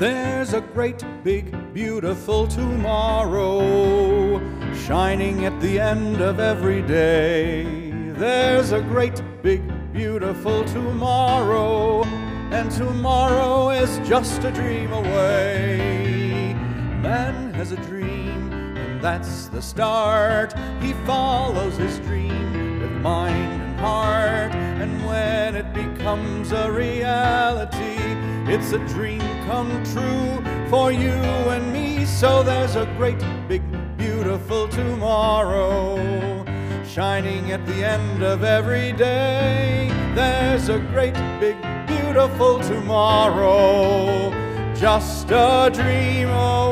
There's a great, big, beautiful tomorrow shining at the end of every day. There's a great, big, beautiful tomorrow, and tomorrow is just a dream away. Man has a dream, and that's the start. He follows his dream with mind and heart, and when it becomes a reality, it's a dream come true for you and me. So there's a great, big, beautiful tomorrow shining at the end of every day. There's a great, big, beautiful tomorrow, just a dream away.